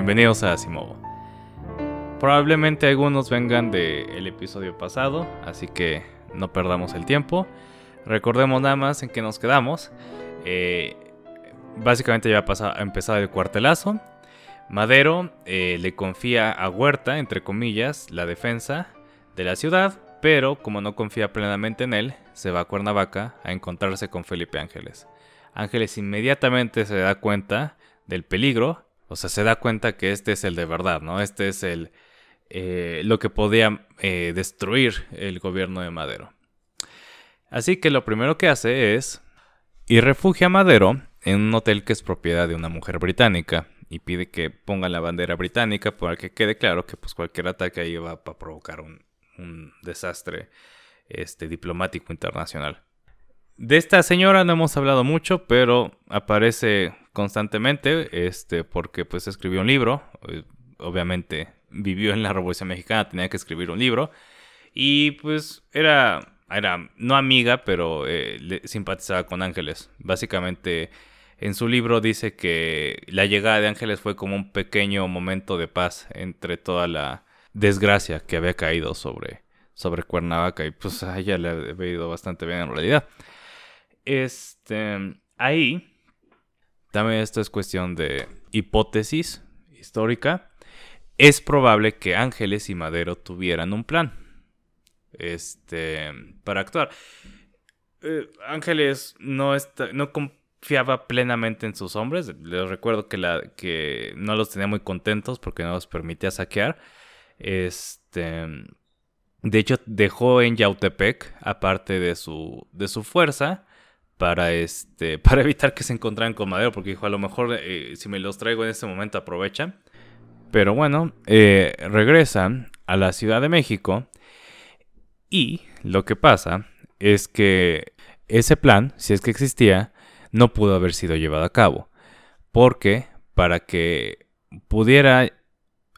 Bienvenidos a Asimovo. Probablemente algunos vengan del episodio pasado, así que no perdamos el tiempo. Recordemos nada más en qué nos quedamos. Eh, básicamente ya ha empezado el cuartelazo. Madero eh, le confía a Huerta, entre comillas, la defensa de la ciudad, pero como no confía plenamente en él, se va a Cuernavaca a encontrarse con Felipe Ángeles. Ángeles inmediatamente se da cuenta del peligro, o sea, se da cuenta que este es el de verdad, ¿no? Este es el eh, lo que podía eh, destruir el gobierno de Madero. Así que lo primero que hace es ir refugia a Madero en un hotel que es propiedad de una mujer británica y pide que pongan la bandera británica para que quede claro que pues cualquier ataque ahí va a provocar un, un desastre este, diplomático internacional. De esta señora no hemos hablado mucho, pero aparece constantemente, este, porque pues escribió un libro, eh, obviamente vivió en la Revolución Mexicana, tenía que escribir un libro, y pues era, era no amiga, pero eh, simpatizaba con Ángeles. Básicamente en su libro dice que la llegada de Ángeles fue como un pequeño momento de paz entre toda la desgracia que había caído sobre, sobre Cuernavaca y pues a ella le había ido bastante bien en realidad. Este, ahí también esto es cuestión de hipótesis histórica. Es probable que Ángeles y Madero tuvieran un plan este, para actuar. Eh, Ángeles no, no confiaba plenamente en sus hombres. Les recuerdo que, la, que no los tenía muy contentos porque no los permitía saquear. Este, de hecho, dejó en Yautepec, aparte de su, de su fuerza, para, este, para evitar que se encontraran con Madero, porque dijo, a lo mejor eh, si me los traigo en este momento aprovecha. Pero bueno, eh, regresan a la Ciudad de México y lo que pasa es que ese plan, si es que existía, no pudo haber sido llevado a cabo. Porque para que pudiera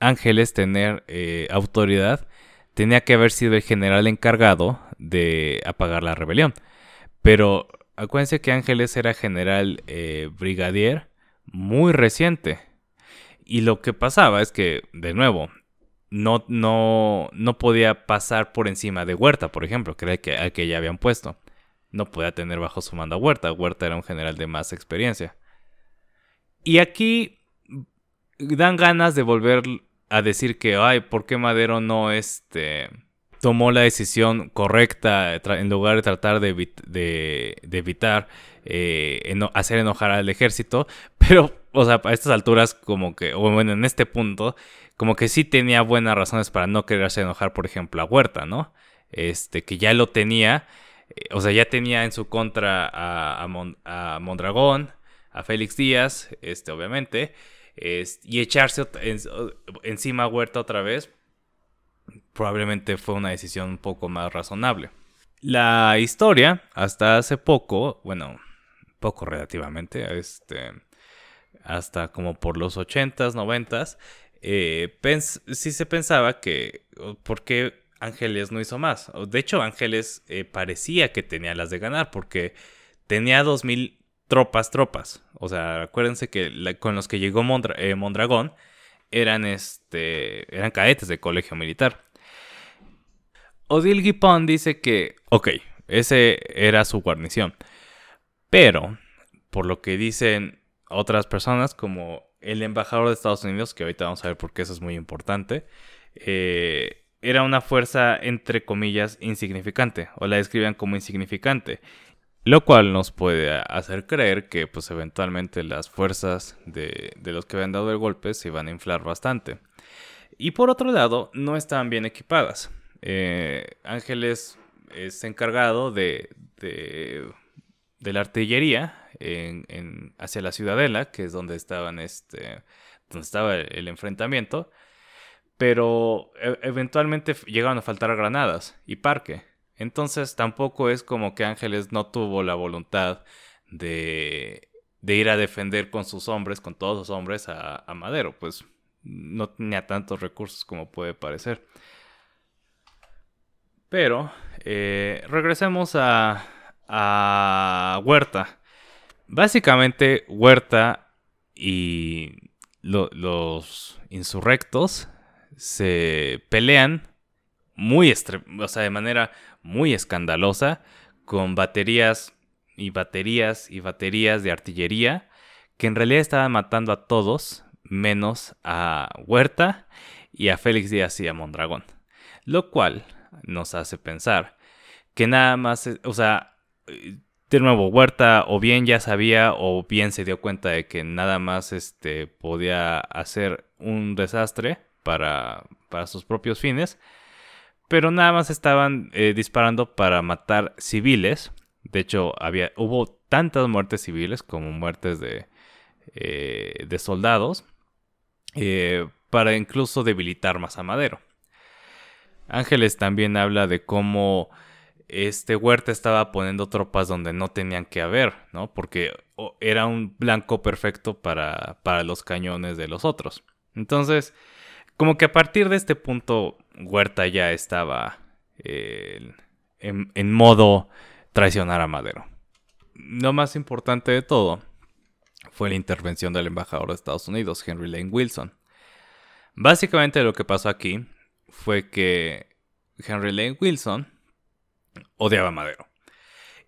Ángeles tener eh, autoridad, tenía que haber sido el general encargado de apagar la rebelión. Pero acuérdense que Ángeles era general eh, brigadier muy reciente. Y lo que pasaba es que, de nuevo, no, no, no podía pasar por encima de Huerta, por ejemplo, que era el que, al que ya habían puesto. No podía tener bajo su mando a Huerta. Huerta era un general de más experiencia. Y aquí dan ganas de volver a decir que, ay, ¿por qué Madero no este, tomó la decisión correcta en lugar de tratar de, evitar eh, hacer enojar al ejército? Pero, o sea, a estas alturas, como que, o bueno, en este punto, como que sí tenía buenas razones para no querer hacer enojar, por ejemplo, a Huerta, ¿no? Este, que ya lo tenía, eh, o sea, ya tenía en su contra a, a Mondragón, a Félix Díaz, este, obviamente y echarse encima a Huerta otra vez, probablemente fue una decisión un poco más razonable. La historia, hasta hace poco, bueno, poco relativamente, este, hasta como por los 80s, 90s, eh, sí se pensaba que, ¿por qué Ángeles no hizo más? De hecho, Ángeles eh, parecía que tenía las de ganar, porque tenía 2000 tropas, tropas. O sea, acuérdense que con los que llegó eh, Mondragón eran, este, eran cadetes de colegio militar. Odile Guipón dice que, ok, ese era su guarnición. Pero, por lo que dicen otras personas, como el embajador de Estados Unidos, que ahorita vamos a ver por qué eso es muy importante, eh, era una fuerza, entre comillas, insignificante, o la describían como insignificante. Lo cual nos puede hacer creer que pues eventualmente las fuerzas de, los que habían dado el golpe se iban a inflar bastante. Y por otro lado, no estaban bien equipadas. Eh, Ángeles es encargado de, de, la artillería hacia la ciudadela, que es donde, estaban este, donde estaba el, enfrentamiento. Pero e, eventualmente llegaron a faltar granadas y parque. Entonces tampoco es como que Ángeles no tuvo la voluntad de, de ir a defender con sus hombres, con todos los hombres a, Madero, pues no tenía tantos recursos como puede parecer. Pero eh, regresemos a, a Huerta. Básicamente Huerta y los insurrectos se pelean muy, o sea, de manera muy escandalosa con baterías y baterías y baterías de artillería que en realidad estaban matando a todos menos a Huerta y a Félix Díaz y a Mondragón. Lo cual nos hace pensar que nada más, o sea, de nuevo, Huerta o bien ya sabía o bien se dio cuenta de que nada más este, podía hacer un desastre para, para sus propios fines, pero nada más estaban eh, disparando para matar civiles. De hecho, había, hubo tantas muertes civiles como muertes de, eh, de soldados eh, para incluso debilitar más a Madero. Ángeles también habla de cómo este Huerta estaba poniendo tropas donde no tenían que haber, ¿no? Porque era un blanco perfecto para, para los cañones de los otros. Entonces, como que a partir de este punto, Huerta ya estaba eh, en, modo traicionar a Madero. Lo más importante de todo fue la intervención del embajador de Estados Unidos, Henry Lane Wilson. Básicamente lo que pasó aquí fue que Henry Lane Wilson odiaba a Madero.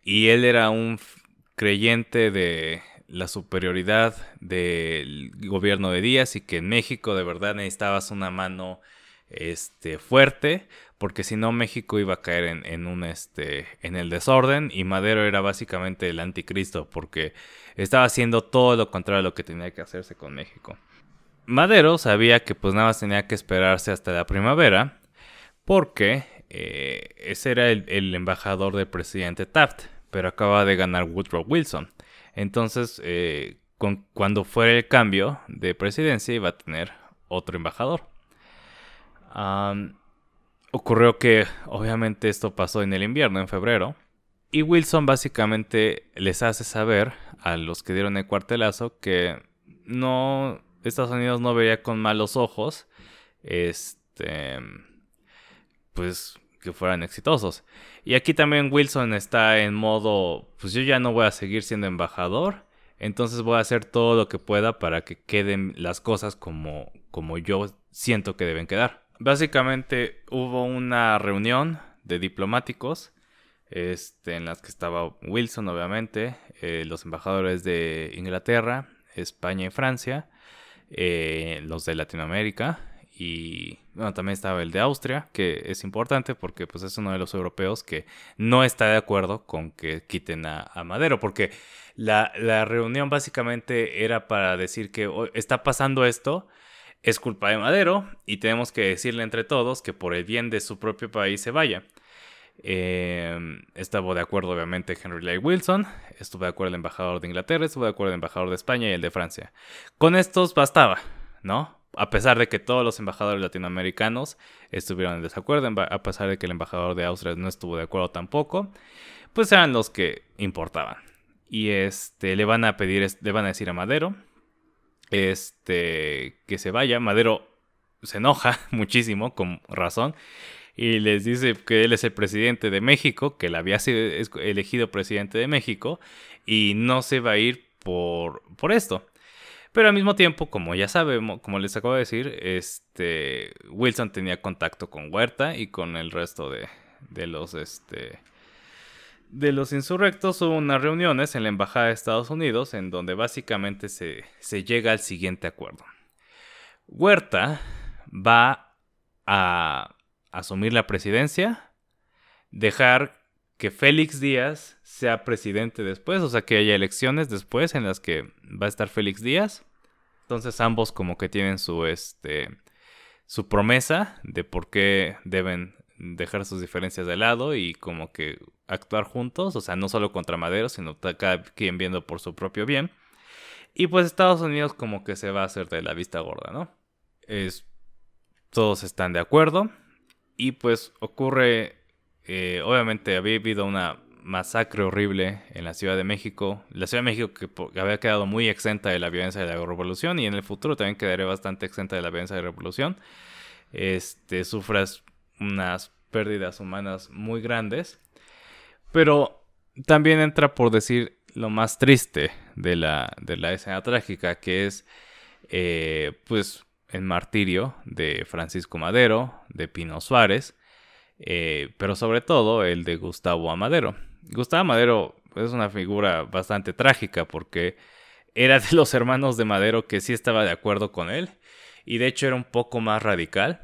Y él era un creyente de la superioridad del gobierno de Díaz y que en México de verdad necesitabas una mano este, fuerte, porque si no México iba a caer en, un, este, en el desorden y Madero era básicamente el anticristo, porque estaba haciendo todo lo contrario a lo que tenía que hacerse con México. Madero sabía que pues nada más tenía que esperarse hasta la primavera, porque eh, ese era el, embajador del presidente Taft, pero acaba de ganar Woodrow Wilson. Entonces, eh, cuando fuera el cambio de presidencia, iba a tener otro embajador. ocurrió que, obviamente, esto pasó en el invierno, en febrero. Y Wilson básicamente les hace saber a los que dieron el cuartelazo que no, Estados Unidos no veía con malos ojos, este, pues que fueran exitosos. Y aquí también Wilson está en modo, pues yo ya no voy a seguir siendo embajador, entonces voy a hacer todo lo que pueda para que queden las cosas como, como yo siento que deben quedar. Básicamente hubo una reunión de diplomáticos este, en las que estaba Wilson, obviamente, eh, los embajadores de Inglaterra, España y Francia, eh, los de Latinoamérica y bueno, también estaba el de Austria, que es importante porque pues, es uno de los europeos que no está de acuerdo con que quiten a, Madero, porque la, reunión básicamente era para decir que está pasando esto, es culpa de Madero y tenemos que decirle entre todos que por el bien de su propio país se vaya. Eh, estaba de acuerdo obviamente Henry Lay Wilson, estuvo de acuerdo el embajador de Inglaterra, estuvo de acuerdo el embajador de España y el de Francia. Con estos bastaba, ¿no? a pesar de que todos los embajadores latinoamericanos estuvieron en desacuerdo, a pesar de que el embajador de Austria no estuvo de acuerdo tampoco, pues eran los que importaban. Y este le van a pedir, le van a decir a Madero, este, que se vaya. Madero se enoja muchísimo, con razón, y les dice que él es el presidente de México, que él había sido elegido presidente de México, y no se va a ir por, por esto. Pero al mismo tiempo, como ya sabemos, como les acabo de decir, este Wilson tenía contacto con Huerta y con el resto de, de los este de los insurrectos hubo unas reuniones en la embajada de Estados Unidos en donde básicamente se, se llega al siguiente acuerdo. Huerta va a asumir la presidencia, dejar que Félix Díaz sea presidente después, o sea que haya elecciones después en las que va a estar Félix Díaz. Entonces ambos como que tienen su este su promesa de por qué deben dejar sus diferencias de lado y como que actuar juntos, o sea, no solo contra Madero, sino cada quien viendo por su propio bien. Y pues Estados Unidos como que se va a hacer de la vista gorda, ¿no? Es, todos están de acuerdo y pues ocurre eh, obviamente había habido una masacre horrible en la Ciudad de México. La Ciudad de México que había quedado muy exenta de la violencia de la revolución y en el futuro también quedaría bastante exenta de la violencia de la revolución. Este, sufras unas pérdidas humanas muy grandes. Pero también entra por decir lo más triste de la, de la escena trágica, que es eh, pues el martirio de Francisco Madero, de Pino Suárez, eh, pero sobre todo el de Gustavo Amadero. Gustavo Amadero es una figura bastante trágica porque era de los hermanos de Madero que sí estaba de acuerdo con él y de hecho era un poco más radical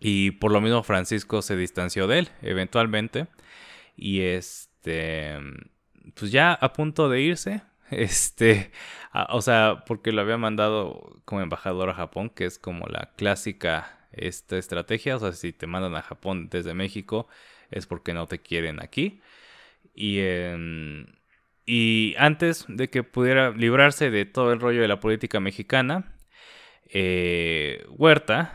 y por lo mismo Francisco se distanció de él eventualmente y este pues ya a punto de irse este o sea porque lo había mandado como embajador a Japón que es como la clásica esta estrategia o sea si te mandan a Japón desde México es porque no te quieren aquí y y antes de que pudiera librarse de todo el rollo de la política mexicana, eh, Huerta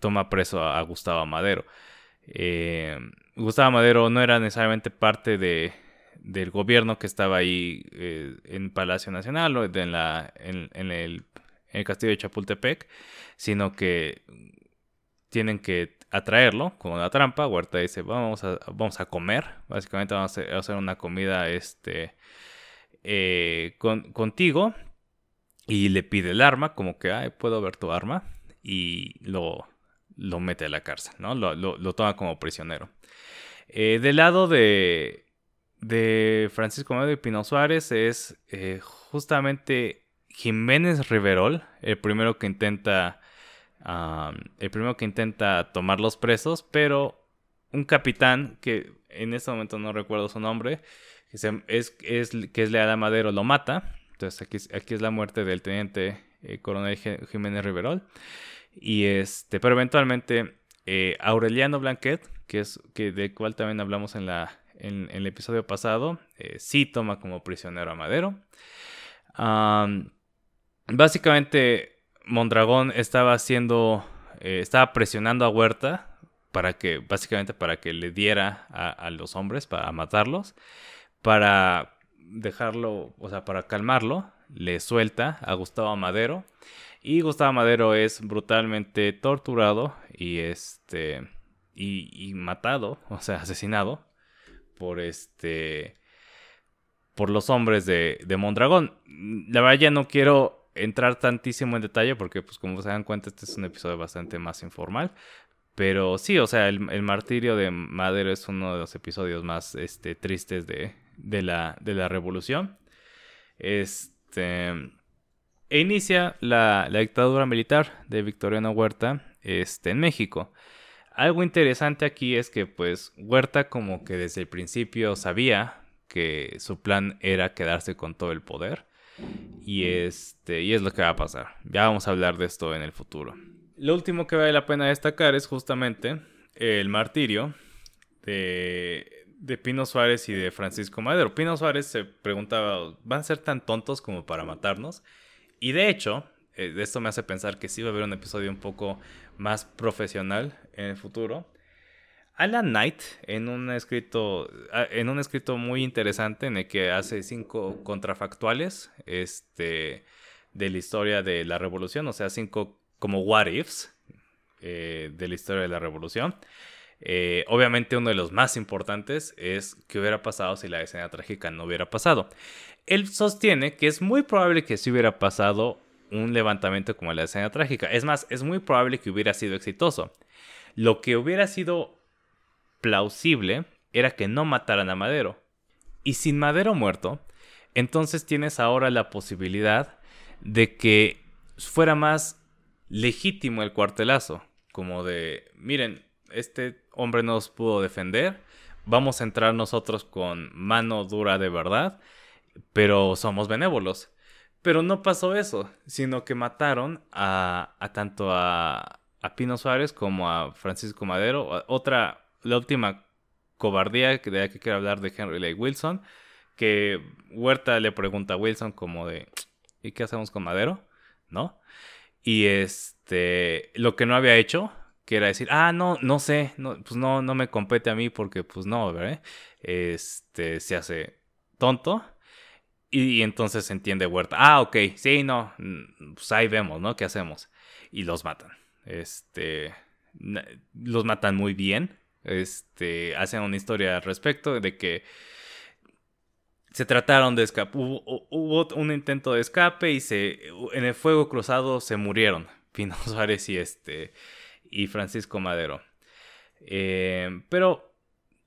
toma preso a, Gustavo Madero. Eh, Gustavo Madero no era necesariamente parte de, del gobierno que estaba ahí eh, en Palacio Nacional o en, la, en, el, castillo de Chapultepec, sino que tienen que atraerlo como una trampa. Huerta dice, vamos a, vamos a comer. Básicamente vamos a hacer una comida este, eh, contigo. Y le pide el arma, como que, ay, puedo ver tu arma. Y lo, lo mete a la cárcel, ¿no? Lo, toma como prisionero. Eh, del lado de, de Francisco Madero y Pino Suárez es eh, justamente Jiménez Riverol, el primero que intenta el primero que intenta tomar los presos, pero un capitán que en este momento no recuerdo su nombre, que es, que es leal a Madero, lo mata. Entonces aquí, aquí es la muerte del teniente eh, coronel Jiménez Riverol. Y este, pero eventualmente eh, Aureliano Blanquet, que es que de cual también hablamos en la en, el episodio pasado, eh, sí toma como prisionero a Madero. básicamente Mondragón estaba haciendo, eh, estaba presionando a Huerta para que, básicamente para que le diera a, los hombres, para matarlos, para dejarlo, o sea, para calmarlo, le suelta a Gustavo Madero y Gustavo Madero es brutalmente torturado y este y, matado, o sea, asesinado por este por los hombres de, de Mondragón. La verdad ya no quiero entrar tantísimo en detalle porque, pues como se dan cuenta, este es un episodio bastante más informal. Pero sí, o sea, el, martirio de Madero es uno de los episodios más este, tristes de, de, la, de la revolución. Este, e inicia la, la, dictadura militar de Victoriano Huerta este, en México. Algo interesante aquí es que pues Huerta como que desde el principio sabía que su plan era quedarse con todo el poder. Y, este, y es lo que va a pasar. Ya vamos a hablar de esto en el futuro. Lo último que vale la pena destacar es justamente el martirio de, de Pino Suárez y de Francisco Madero. Pino Suárez se preguntaba, ¿van a ser tan tontos como para matarnos? Y de hecho, eh, esto me hace pensar que sí va a haber un episodio un poco más profesional en el futuro. Alan Knight en un escrito ah, en un escrito muy interesante en el que hace cinco contrafactuales este de la historia de la revolución, o sea, cinco como what ifs eh, de la historia de la revolución. Eh, obviamente uno de los más importantes es qué hubiera pasado si la escena trágica no hubiera pasado. Él sostiene que es muy probable que si hubiera pasado un levantamiento como la escena trágica. Es más, es muy probable que hubiera sido exitoso. Lo que hubiera sido plausible era que no mataran a Madero. Y sin Madero muerto, entonces tienes ahora la posibilidad de que fuera más legítimo el cuartelazo. Como de, miren, este hombre nos pudo defender, vamos a entrar nosotros con mano dura de verdad, pero somos benévolos. Pero no pasó eso, sino que mataron a, tanto a, a Pino Suárez como a Francisco Madero. Otra la última cobardía de la que quiero hablar de Henry Lake Wilson, que Huerta le pregunta a Wilson como de, ¿y qué hacemos con Madero? ¿No? Y este, lo que no había hecho, que era decir, ah, no, no sé, no, pues no, no me compete a mí porque pues no, ¿verdad? Este, se hace tonto. Y, entonces se entiende Huerta, ah, ok, sí, no, pues ahí vemos, ¿no? ¿Qué hacemos? Y los matan. Este, los matan muy bien este, hacen una historia al respecto de que se trataron de escapar. Hubo, un intento de escape y se, en el fuego cruzado se murieron Pino Suárez y, este, y Francisco Madero. Eh, pero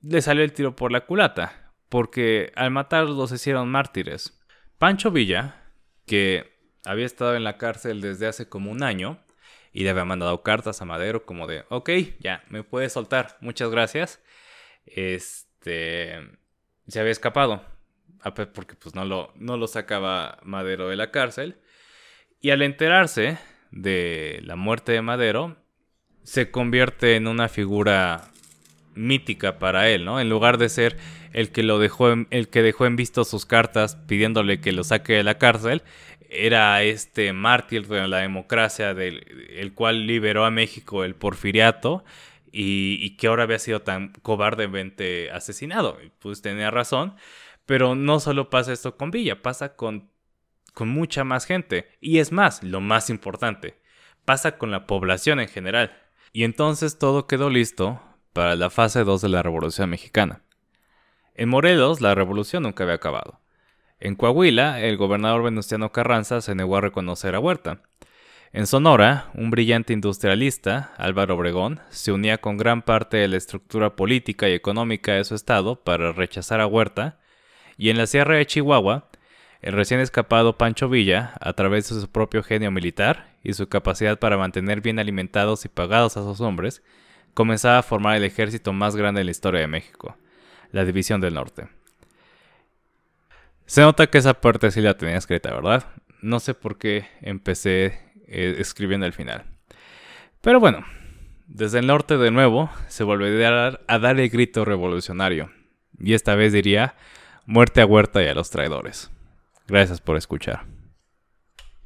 le salió el tiro por la culata, porque al matarlos los hicieron mártires. Pancho Villa, que había estado en la cárcel desde hace como un año, y le había mandado cartas a Madero como de, ok, ya, me puedes soltar, muchas gracias. Este, se había escapado, porque pues no lo, no lo sacaba Madero de la cárcel. Y al enterarse de la muerte de Madero, se convierte en una figura mítica para él, ¿no? En lugar de ser el que lo dejó el que dejó en visto sus cartas pidiéndole que lo saque de la cárcel, era este mártir de la democracia del el cual liberó a México el porfiriato y, que ahora había sido tan cobardemente asesinado. Pues tenía razón, pero no solo pasa esto con Villa, pasa con, con mucha más gente. Y es más, lo más importante, pasa con la población en general. Y entonces todo quedó listo para la fase 2 de la Revolución Mexicana. En Morelos la revolución nunca había acabado. En Coahuila, el gobernador Venustiano Carranza se negó a reconocer a Huerta. En Sonora, un brillante industrialista, Álvaro Obregón, se unía con gran parte de la estructura política y económica de su estado para rechazar a Huerta, y en la Sierra de Chihuahua, el recién escapado Pancho Villa, a través de su propio genio militar y su capacidad para mantener bien alimentados y pagados a sus hombres, comenzaba a formar el ejército más grande en la historia de México, la División del Norte. Se nota que esa parte sí la tenía escrita, ¿verdad? No sé por qué empecé eh, escribiendo el final. Pero bueno, desde el norte de nuevo se volvería a dar el grito revolucionario. Y esta vez diría, muerte a Huerta y a los traidores. Gracias por escuchar.